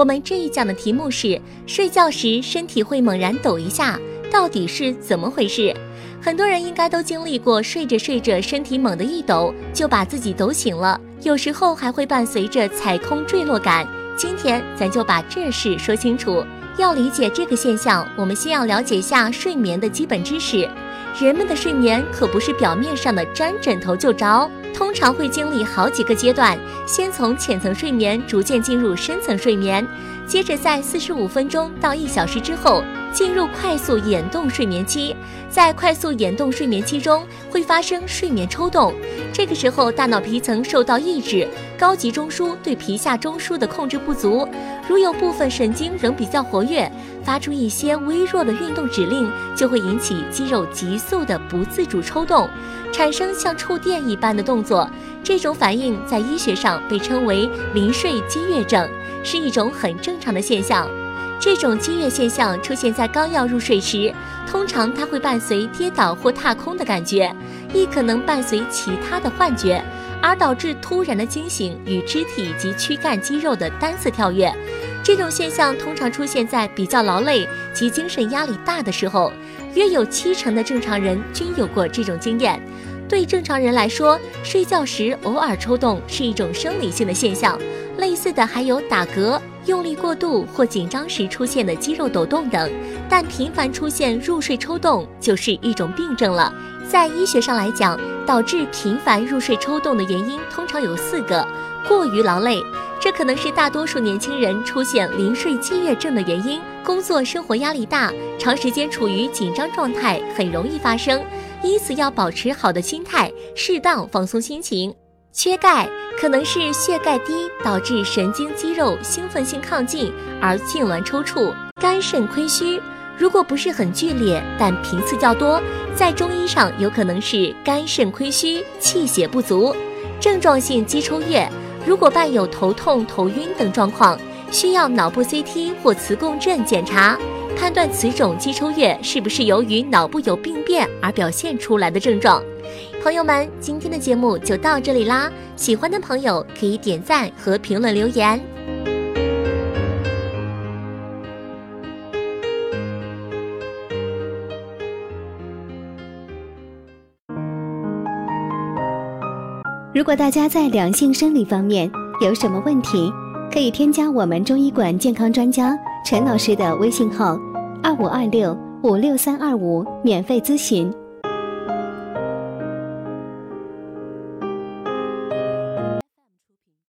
我们这一讲的题目是：睡觉时身体会猛然抖一下，到底是怎么回事？很多人应该都经历过睡着睡着身体猛地一抖，就把自己抖醒了，有时候还会伴随着踩空坠落感。今天咱就把这事说清楚。要理解这个现象，我们先要了解一下睡眠的基本知识。人们的睡眠可不是表面上的沾枕头就着，通常会经历好几个阶段，先从浅层睡眠逐渐进入深层睡眠，接着在四十五分钟到一小时之后进入快速眼动睡眠期。在快速眼动睡眠期中会发生睡眠抽动，这个时候大脑皮层受到抑制，高级中枢对皮下中枢的控制不足，如有部分神经仍比较活跃。发出一些微弱的运动指令，就会引起肌肉急速的不自主抽动，产生像触电一般的动作。这种反应在医学上被称为临睡激越症，是一种很正常的现象。这种激越现象出现在刚要入睡时，通常它会伴随跌倒或踏空的感觉，亦可能伴随其他的幻觉，而导致突然的惊醒与肢体及躯干肌肉的单次跳跃。这种现象通常出现在比较劳累及精神压力大的时候，约有七成的正常人均有过这种经验。对正常人来说，睡觉时偶尔抽动是一种生理性的现象。类似的还有打嗝、用力过度或紧张时出现的肌肉抖动等。但频繁出现入睡抽动就是一种病症了。在医学上来讲，导致频繁入睡抽动的原因通常有四个：过于劳累。这可能是大多数年轻人出现临睡激越症的原因。工作生活压力大，长时间处于紧张状态，很容易发生。因此要保持好的心态，适当放松心情。缺钙可能是血钙低导致神经肌肉兴奋性亢进而痉挛抽搐。肝肾亏虚，如果不是很剧烈，但频次较多，在中医上有可能是肝肾亏虚、气血不足。症状性肌抽跃。如果伴有头痛、头晕等状况，需要脑部 CT 或磁共振检查，判断此种肌抽跃是不是由于脑部有病变而表现出来的症状。朋友们，今天的节目就到这里啦，喜欢的朋友可以点赞和评论留言。如果大家在两性生理方面有什么问题，可以添加我们中医馆健康专家陈老师的微信号：二五二六五六三二五，免费咨询。